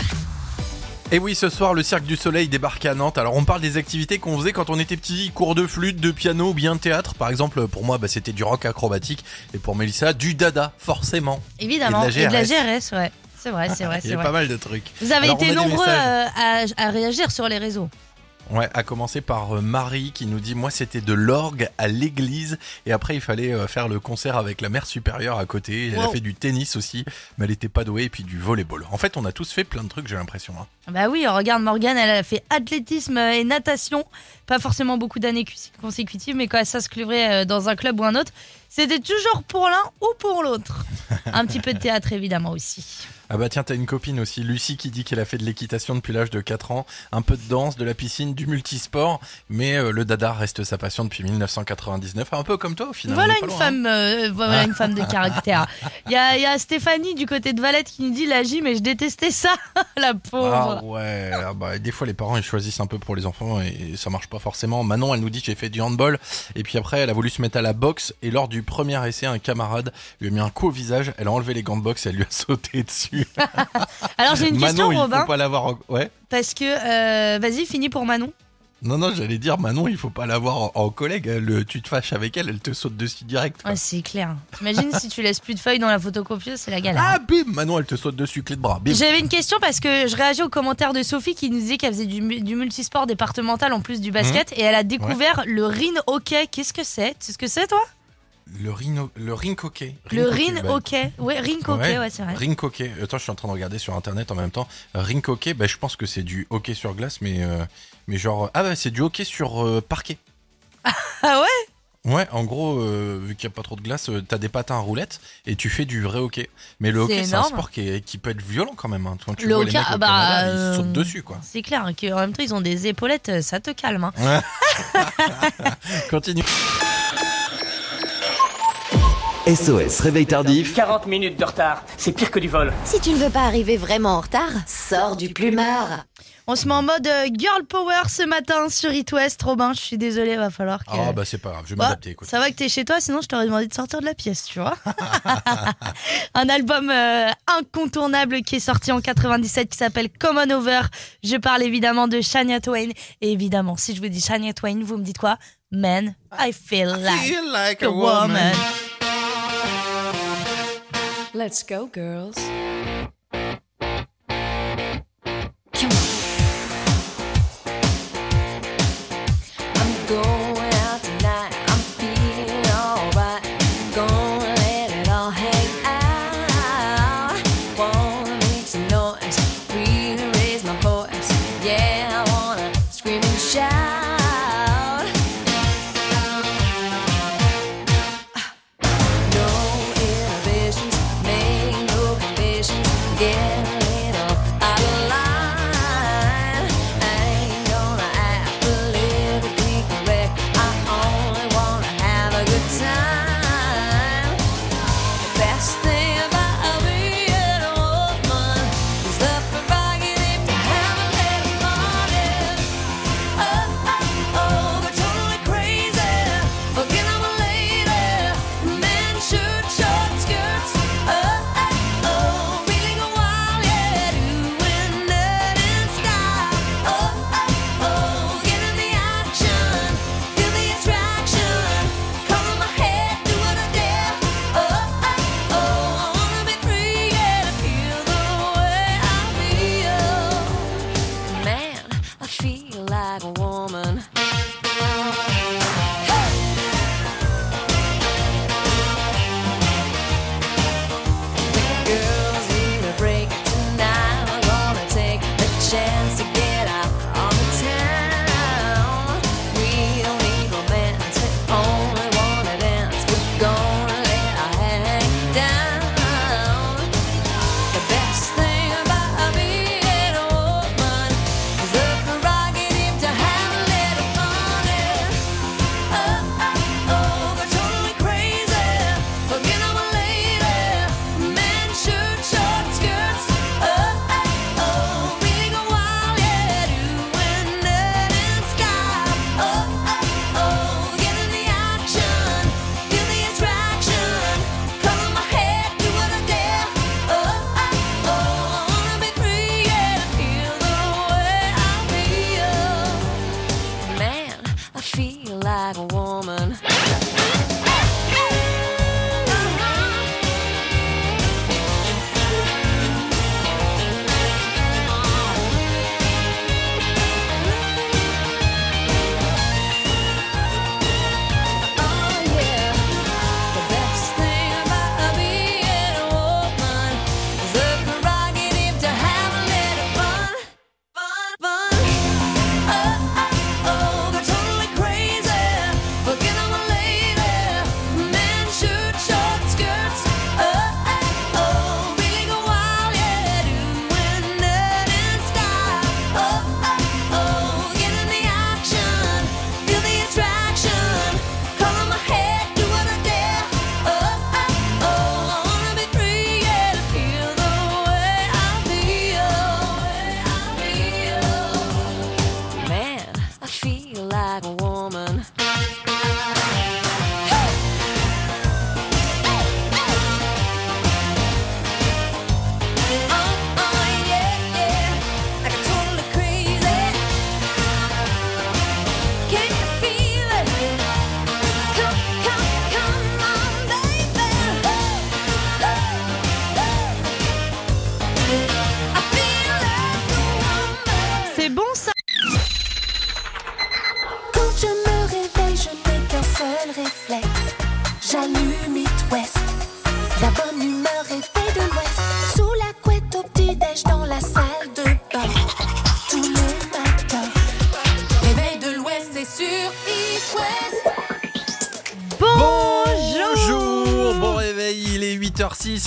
Et oui, ce soir, le Cirque du Soleil débarque à Nantes. Alors, on parle des activités qu'on faisait quand on était petit, cours de flûte, de piano ou bien de théâtre. Par exemple, pour moi, bah, c'était du rock acrobatique. Et pour Mélissa, du dada, forcément. Évidemment. Et de la GRS. GRS, ouais. C'est vrai, c'est vrai, Il y a vrai. pas mal de trucs. Vous avez Alors, été nombreux à, à réagir sur les réseaux. Ouais, à commencer par euh, Marie qui nous dit moi c'était de l'orgue à l'église et après il fallait euh, faire le concert avec la mère supérieure à côté. Elle a fait du tennis aussi, mais elle était pas douée et puis du volleyball. En fait, on a tous fait plein de trucs, j'ai l'impression. hein. Bah oui, regarde Morgane, elle a fait athlétisme et natation. Pas forcément beaucoup d'années consécutives, mais quand elle s'inscrivait euh, dans un club ou un autre, c'était toujours pour l'un ou pour l'autre. Un petit peu de théâtre évidemment aussi. Ah bah tiens, t'as une copine aussi, Lucie, qui dit qu'elle a fait de l'équitation depuis l'âge de 4 ans, un peu de danse, de la piscine, du multisport, mais euh, le dada reste sa passion depuis 1999, un peu comme toi au final. Voilà une loin, femme, euh, voilà une femme de caractère. Il y y a Stéphanie du côté de Valette qui nous dit la gym, mais je détestais ça, la Ah ouais, ah bah, des fois les parents ils choisissent un peu pour les enfants et ça marche pas forcément. Manon elle nous dit j'ai fait du handball et puis après elle a voulu se mettre à la boxe et lors du premier essai, un camarade lui a mis un coup au visage, elle a enlevé les gants de boxe et elle lui a sauté dessus. Alors j'ai une question, il Robin, faut pas l'avoir. Ouais. parce que euh, vas-y, finis pour Manon. Non, non, j'allais dire, Manon, il faut pas l'avoir en, en collègue. Elle, tu te fâches avec elle, elle te saute dessus direct. Ouais, c'est clair. T'imagines si tu laisses plus de feuilles dans la photocopieuse, c'est la galère. Ah, bim Manon, elle te saute dessus, clé de bras. J'avais une question parce que je réagis aux commentaires de Sophie qui nous disait qu'elle faisait du, mu- du multisport départemental en plus du basket Mhm. et elle a découvert le ring hockey. Qu'est-ce que c'est? Tu sais ce que c'est toi? Le rhino, le ring hockey. Le ring bah, hockey. Ouais, ring hockey, ouais, c'est vrai. Ring hockey. Attends, je suis en train de regarder sur internet en même temps. Ring hockey, bah, je pense que c'est du hockey sur glace, mais, euh, mais genre. Ah, bah, c'est du hockey sur euh, parquet. Ah ouais? Ouais, en gros, euh, vu qu'il n'y a pas trop de glace, t'as des patins à roulettes et tu fais du vrai hockey. Mais le hockey, c'est un sport qui, est- qui peut être violent quand même. hein. Quand tu Le vois les hockey, mecs au ah bah, Canada, ils sautent dessus, quoi. C'est clair qu'en même temps ils ont des épaulettes, ça te calme. hein. Continue. SOS Réveil Tardif. 40 minutes de retard, c'est pire que du vol. Si tu ne veux pas arriver vraiment en retard, sors du plumard. On se met en mode euh, girl power ce matin sur It West. Robin, je suis désolée, va falloir que. Ah, bah, c'est pas grave, je vais Bah, m'adapter, écoute. ça va que t'es chez toi, sinon je t'aurais demandé de sortir de la pièce, tu vois. Un album euh, incontournable qui est sorti en 97 qui s'appelle Common Over. Je parle évidemment de Shania Twain. Et évidemment, si je vous dis Shania Twain, vous me dites quoi? Man, I feel like, feel like a a woman. Let's go, girls.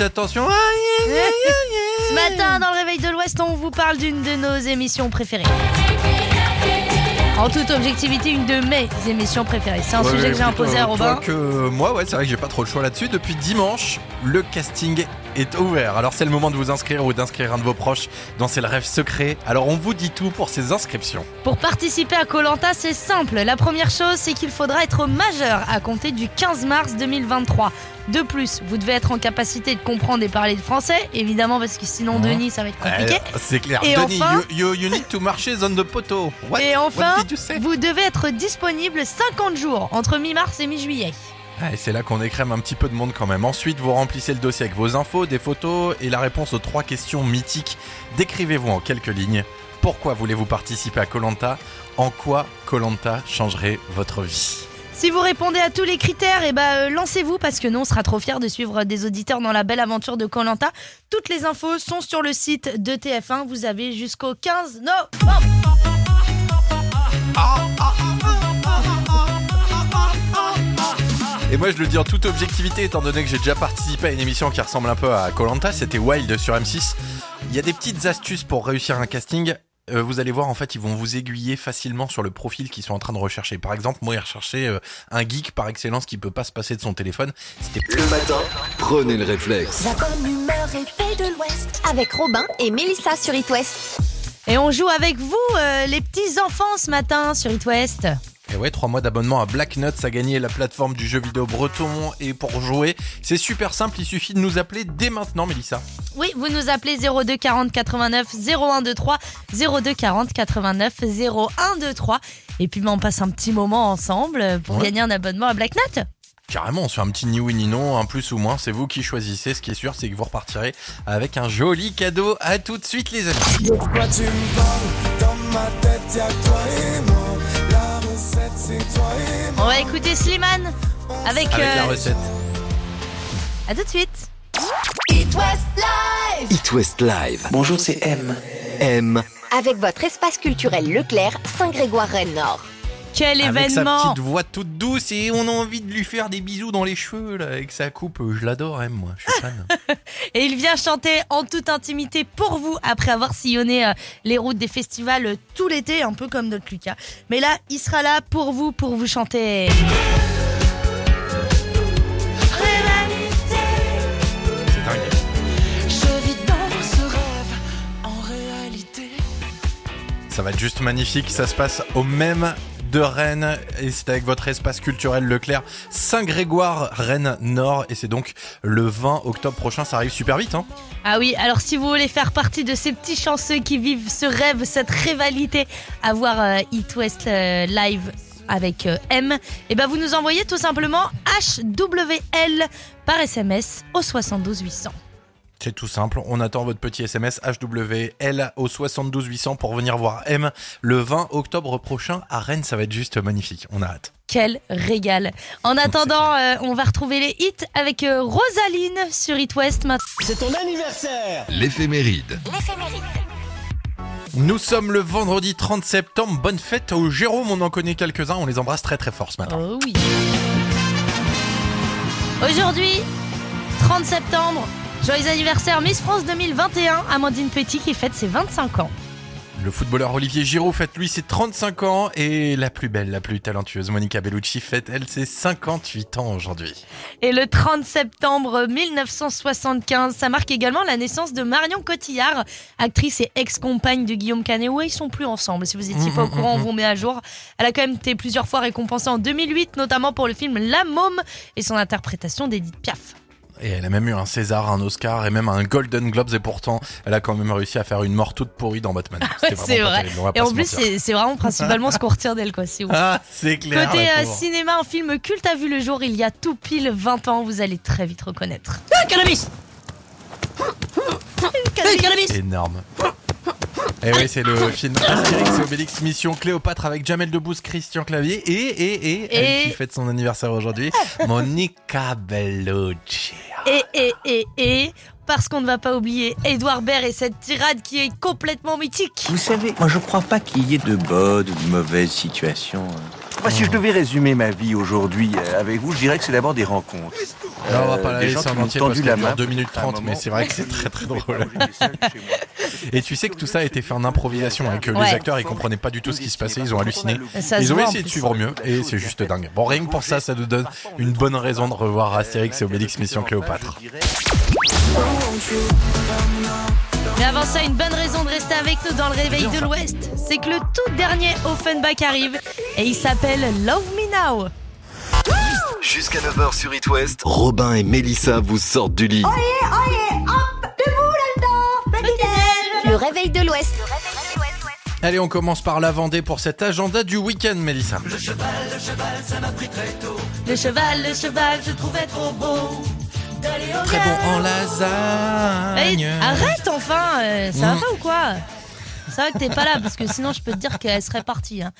Attention. Ce matin, dans le réveil de l'Ouest, on vous parle d'une de nos émissions préférées. En toute objectivité, une de mes émissions préférées. C'est un Ouais, sujet que j'ai imposé à toi Robin. que moi, ouais, c'est vrai que j'ai pas trop le choix là-dessus. Depuis dimanche, le casting est ouvert. Alors c'est le moment de vous inscrire ou d'inscrire un de vos proches dans C'est le rêve secret. Alors on vous dit tout pour ces inscriptions. Pour participer à Colanta, c'est simple. La première chose, c'est qu'il faudra être majeur à compter du 15 mars 2023. De plus, vous devez être en capacité de comprendre et parler le français, évidemment, parce que sinon, Denis, ça va être compliqué. Euh, c'est clair. Et Denis, enfin- you, you- you need to marcher zone de poteau. What- et enfin, what did you say? vous devez être disponible 50 jours entre mi-mars et mi-juillet. Ah, et c'est là qu'on écrème un petit peu de monde quand même. Ensuite, vous remplissez le dossier avec vos infos, des photos et la réponse aux trois questions mythiques. Décrivez-vous en quelques lignes. Pourquoi voulez-vous participer à Colanta En quoi Colanta changerait votre vie Si vous répondez à tous les critères, et ben lancez-vous parce que nous on sera trop fiers de suivre des auditeurs dans la belle aventure de Colanta. Toutes les infos sont sur le site de TF1. Vous avez jusqu'au 15 novembre. Et moi je le dis en toute objectivité étant donné que j'ai déjà participé à une émission qui ressemble un peu à Colanta, c'était Wild sur M6. Il y a des petites astuces pour réussir un casting. Euh, vous allez voir en fait ils vont vous aiguiller facilement sur le profil qu'ils sont en train de rechercher. Par exemple moi ils recherchaient euh, un geek par excellence qui peut pas se passer de son téléphone. C'était Le matin, prenez le réflexe. La bonne humeur et paix de l'Ouest. Avec Robin et Mélissa sur It West. Et on joue avec vous, euh, les petits enfants, ce matin sur It West. Et ouais, trois mois d'abonnement à Black Nuts a gagné la plateforme du jeu vidéo breton. Et pour jouer, c'est super simple, il suffit de nous appeler dès maintenant, Mélissa. Oui, vous nous appelez 02 40 89 0123 02 40 89 0123 et puis ben, on passe un petit moment ensemble pour Ouais. gagner un abonnement à Black Nut. Carrément, on se fait un petit ni oui ni non, un plus ou moins, c'est vous qui choisissez. Ce qui est sûr, c'est que vous repartirez avec un joli cadeau. À tout de suite, les amis. De quoi tu me parles? Dans ma tête, y'a que toi et moi. On va écouter Slimane avec, Avec la euh, recette. À tout de suite. It West Live. It West Live. Bonjour, c'est M. M. Avec votre espace culturel Leclerc, Saint-Grégoire-Rennes-Nord. Quel Avec sa événement petite voix toute douce et on a envie de lui faire des bisous dans les cheveux là, avec sa coupe. Je l'adore, M, moi. Je suis fan. Et il vient chanter en toute intimité pour vous après avoir sillonné euh, les routes des festivals euh, tout l'été, un peu comme notre Lucas. Mais là, il sera là pour vous, pour vous chanter. C'est dingue. Je vis dans ce rêve en réalité. Ça va être juste magnifique. Ça se passe au même de Rennes et c'est avec votre espace culturel Leclerc Saint-Grégoire Rennes Nord et c'est donc le 20 octobre prochain. Ça arrive super vite, hein Ah oui, alors si vous voulez faire partie de ces petits chanceux qui vivent ce rêve, cette rivalité à voir euh, West euh, live avec euh, M, et ben vous nous envoyez tout simplement HWL par SMS au 72 800. C'est tout simple. On attend votre petit SMS HWL au 72 800 pour venir voir M le 20 octobre prochain à Rennes. Ça va être juste magnifique. On a hâte. Quel régal. En attendant, euh, on va retrouver les hits avec euh, Rosaline sur It West maintenant. C'est ton anniversaire L'éphéméride. Nous sommes le vendredi 30 septembre. Bonne fête au Jérôme. On en connaît quelques-uns. On les embrasse très très fort ce matin. Oh oui. Aujourd'hui, 30 septembre, joyeux anniversaire Miss France 2021, Amandine Petit qui fête ses 25 ans. Le footballeur Olivier Giroud fête lui ses 35 ans et la plus belle, la plus talentueuse Monica Bellucci fête elle ses 58 ans aujourd'hui. Et le 30 septembre 1975, ça marque également la naissance de Marion Cotillard, actrice et ex-compagne de Guillaume Canet. Ouais, ils sont plus ensemble. Si vous étiez pas au courant, on vous met à jour. Elle a quand même été plusieurs fois récompensée en 2008, notamment pour le film La Môme et son interprétation d'Edith Piaf. Et elle a même eu un César, un Oscar et même un Golden Globes et pourtant elle a quand même réussi à faire une mort toute pourrie dans Batman. C'est vrai. Et en plus, c'est vraiment principalement ce qu'on retire d'elle, quoi. C'est ouf. Ah, c'est clair. Côté euh, cinéma, un film culte a vu le jour il y a tout pile 20 ans. Vous allez très vite reconnaître. Cannabis Énorme. Et oui, c'est le film Astérix et Obélix Mission Cléopâtre avec Jamel Debbouze, Christian Clavier et, et, et, elle Et- qui fête son anniversaire aujourd'hui, Monica Bellucci. Et, et, et, et, parce qu'on ne va pas oublier Edouard Baird et cette tirade qui est complètement mythique. Vous savez, moi je crois pas qu'il y ait de bonnes ou de mauvaises situations. Moi, si je devais résumer ma vie aujourd'hui euh, avec vous, je dirais que c'est d'abord des rencontres. Là, on va Euh, pas la des laisser gens qui en m'ont tendu la main 2 minutes à un 30, mais c'est vrai que c'est très très drôle. Et tu sais que tout ça a été fait en improvisation et que Ouais. les acteurs ils comprenaient pas du tout ce qui se passait, ils ont halluciné. Ça Ils ont essayé de suivre au mieux et c'est juste dingue. Bon, rien que pour ça, ça nous donne une bonne raison de revoir Astérix et Obélix Mission Cléopâtre. Mais avant ça, une bonne raison de rester avec nous dans le réveil de l'Ouest, c'est que le tout dernier Offenbach arrive et il s'appelle Love Me Now. Jusqu'à 9h sur It West, Robin et Mélissa vous sortent du lit. Le réveil de l'Ouest. Allez, on commence par la Vendée pour cet agenda du week-end, Mélissa. Le cheval, le cheval, je trouvais trop beau. Très bon en lasagne. Arrête enfin, euh, ça va Mm. pas ou quoi? C'est vrai que t'es pas là parce que sinon je peux te dire qu'elle serait partie. hein.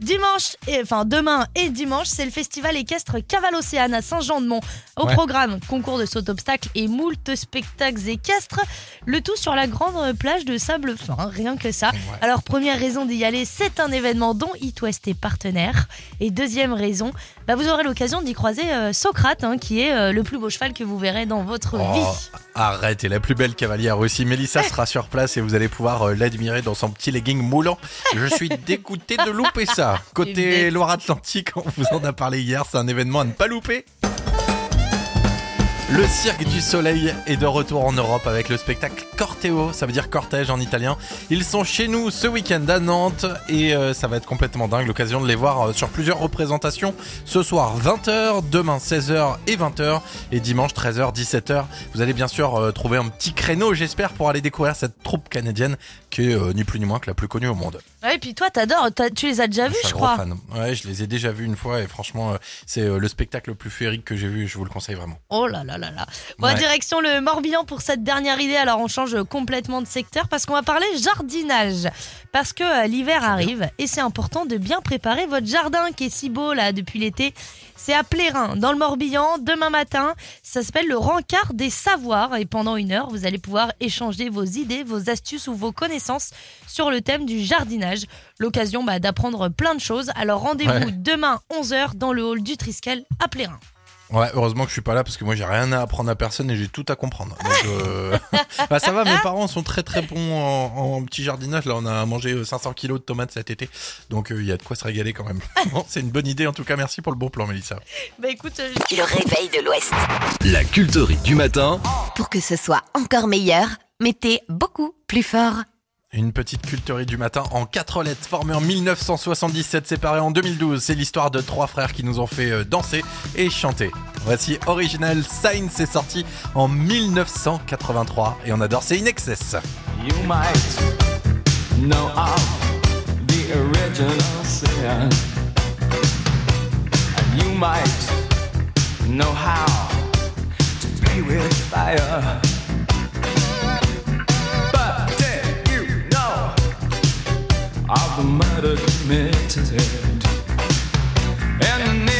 Dimanche, et, enfin demain et dimanche, c'est le festival équestre Caval Océane à Saint-Jean-de-Mont. Au Ouais. programme, concours de saut obstacles et moult spectacles équestres. Le tout sur la grande plage de sable fin, rien que ça. Alors première raison d'y aller, c'est un événement dont It West est partenaire. Et deuxième raison, bah, vous aurez l'occasion d'y croiser euh, Socrate, hein, qui est euh, le plus beau cheval que vous verrez dans votre Oh, vie. arrête, et la plus belle cavalière aussi. Mélissa sera sur place et vous allez pouvoir euh, l'admirer dans son petit legging moulant. Je suis dégoûté de louper ça. Côté Loire-Atlantique, on vous en a parlé hier, c'est un événement à ne pas louper. Le Cirque du Soleil est de retour en Europe avec le spectacle Corteo, ça veut dire cortège en italien. Ils sont chez nous ce week-end à Nantes et euh, ça va être complètement dingue, l'occasion de les voir euh, sur plusieurs représentations. Ce soir 20h, demain 16h et 20h et dimanche 13h, 17h. Vous allez bien sûr euh, trouver un petit créneau, j'espère, pour aller découvrir cette troupe canadienne qui est ni plus ni moins que la plus connue au monde. Ouais, et puis toi, t'adores, tu les as déjà vus, Je crois. fan. Ouais, je les ai déjà vus une fois et franchement, c'est le spectacle le plus féerique que j'ai vu. Je vous le conseille vraiment. Oh là là là là. Bon, Ouais. direction le Morbihan pour cette dernière idée. Alors, on change complètement de secteur parce qu'on va parler jardinage. Parce que euh, l'hiver arrive et c'est important de bien préparer votre jardin qui est si beau là depuis l'été. C'est à Plérin, dans le Morbihan, demain matin. Ça s'appelle le rencard des savoirs et pendant une heure, vous allez pouvoir échanger vos idées, vos astuces ou vos connaissances sur le thème du jardinage. L'occasion bah, d'apprendre plein de choses. Alors, rendez-vous Ouais. demain 11h dans le hall du Triskel à Plérin. Ouais, heureusement que je suis pas là parce que moi j'ai rien à apprendre à personne et j'ai tout à comprendre. Donc, euh, bah, ça va, mes parents sont très très bons en, en petit jardinage. Là, on a mangé euh, 500 kilos de tomates cet été, donc euh, il y a de quoi se régaler quand même. Bon, c'est une bonne idée en tout cas. Merci pour le bon plan, Mélissa. Bah écoute, euh, Le réveil de l'Ouest. La culterie du matin Pour que ce soit encore meilleur, mettez beaucoup plus fort. Une petite culterie du matin en quatre lettres, formée en 1977, séparée en 2012. C'est l'histoire de trois frères qui nous ont fait euh, danser et chanter. Voici Original Sign, c'est sorti en 1983 et on adore, c'est In Excess. You might know how to with fire. Of the murder committed? In the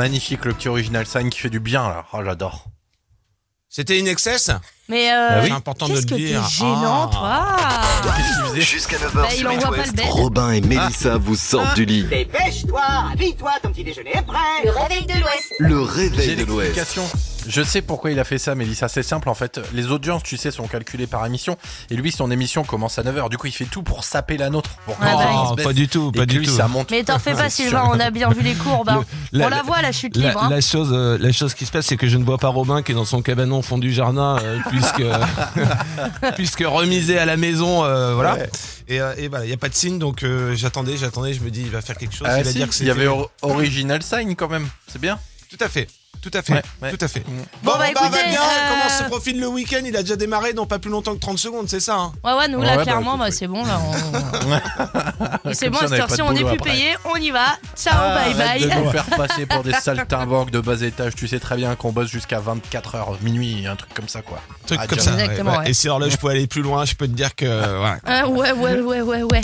Magnifique le petit original sign qui fait du bien là. Oh, j'adore. C'était une excess Mais euh, Ah oui. C'est important de le dire. t'es gênant, Ah. toi Jusqu'à 9h Bah, sur It West. Robin et Mélissa vous sortent du lit. Dépêche-toi, habille-toi, ton petit déjeuner est prêt. Le réveil de l'Ouest. Le réveil J'ai de l'Ouest. Je sais pourquoi il a fait ça, Mélissa. C'est simple en fait. Les audiences, tu sais, sont calculées par émission. Et lui, son émission commence à 9h. Du coup, il fait tout pour saper la nôtre. Pour Ah bah, baisse. pas du tout, pas du lui, tout. ça monte. Mais t'en fais pas, C'est Sylvain, on a bien vu les courbes. hein. La- on la voit, la chute La, libre. hein. la chose, euh, la chose qui se passe, c'est que je ne vois pas Robin qui est dans son cabanon au fond du jardin, euh, puisque puisque remisé à la maison, euh, voilà. Ouais. Et, euh, et voilà, il y a pas de signe, donc euh, j'attendais, j'attendais, je me dis il va faire quelque chose, Ah, il va si, dire que il y avait original sign quand même. C'est bien. Tout à fait. Tout à fait, Ouais, ouais. tout à fait. Mm. Bon, bah, on va écoutez, bien. euh, Comment se profile le week-end? Il a déjà démarré dans pas plus longtemps que 30 secondes, c'est ça hein? Ouais, ouais, nous là, bah, clairement, bah, c'est bon. Là, on... c'est bon, à cette heure-ci, on n'est boulot plus après. payé, on y va. Ciao, Ah, bye bye. de nous faire passer pour des saltimbanques de bas étage. Tu sais très bien qu'on bosse jusqu'à 24h minuit, un truc comme ça quoi. Truc Ah, comme ça. Exactement, ouais. ouais. Et si l'horloge pouvait aller plus loin, je peux te dire que. Ah, ouais, ouais, ouais, ouais, ouais.